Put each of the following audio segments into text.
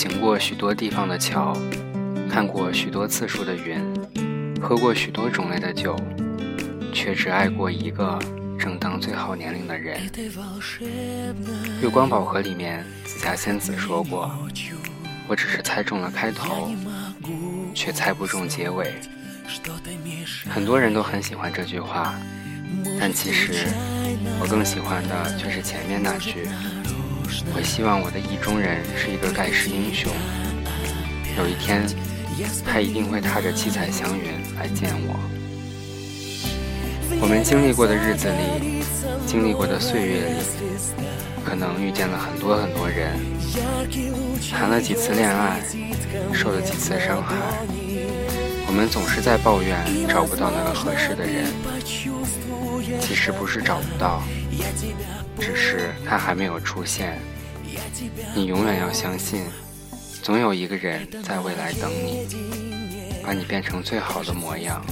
从文说过：“我行过许多地方的桥，看过许多次数的云，喝过许多种类的酒，却只爱过一个正当最好年龄的人。”月光宝盒里面，紫霞仙子说过：“我只是猜中了开头，却猜不中结尾。”很多人都很喜欢这句话，但其实我更喜欢的却是前面那句。我希望我的意中人是一个盖世英雄，有一天，他一定会踏着七彩祥云来见我。我们经历过的日子里，经历过的岁月里，可能遇见了很多很多人，谈了几次恋爱，受了几次伤害。我们总是在抱怨找不到那个合适的人，其实不是找不到。只是他还没有出现，你永远要相信，总有一个人在未来等你，把你变成最好的模样。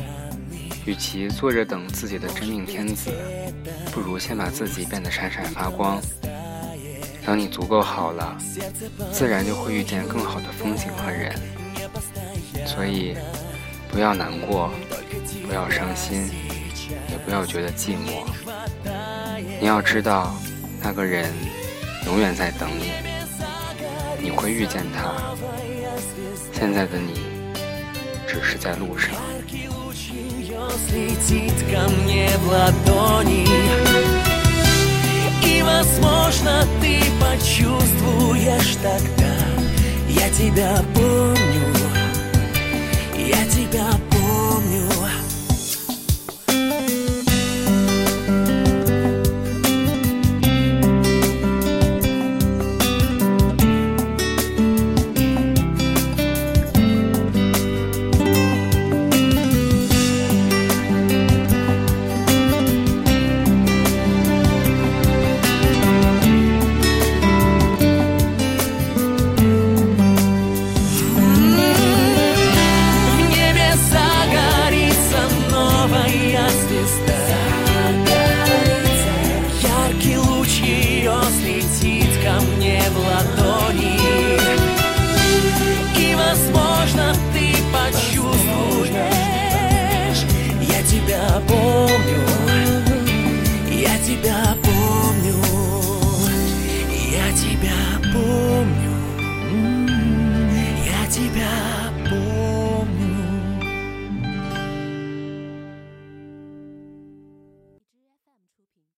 与其坐着等自己的真命天子，不如先把自己变得闪闪发光。等你足够好了，自然就会遇见更好的风景和人。所以，不要难过，不要伤心，也不要觉得寂寞。你要知道，那个人永远在等你，你会遇见他。现在的你，只是在路上。Яркий луч ее слетит ко мне в нас.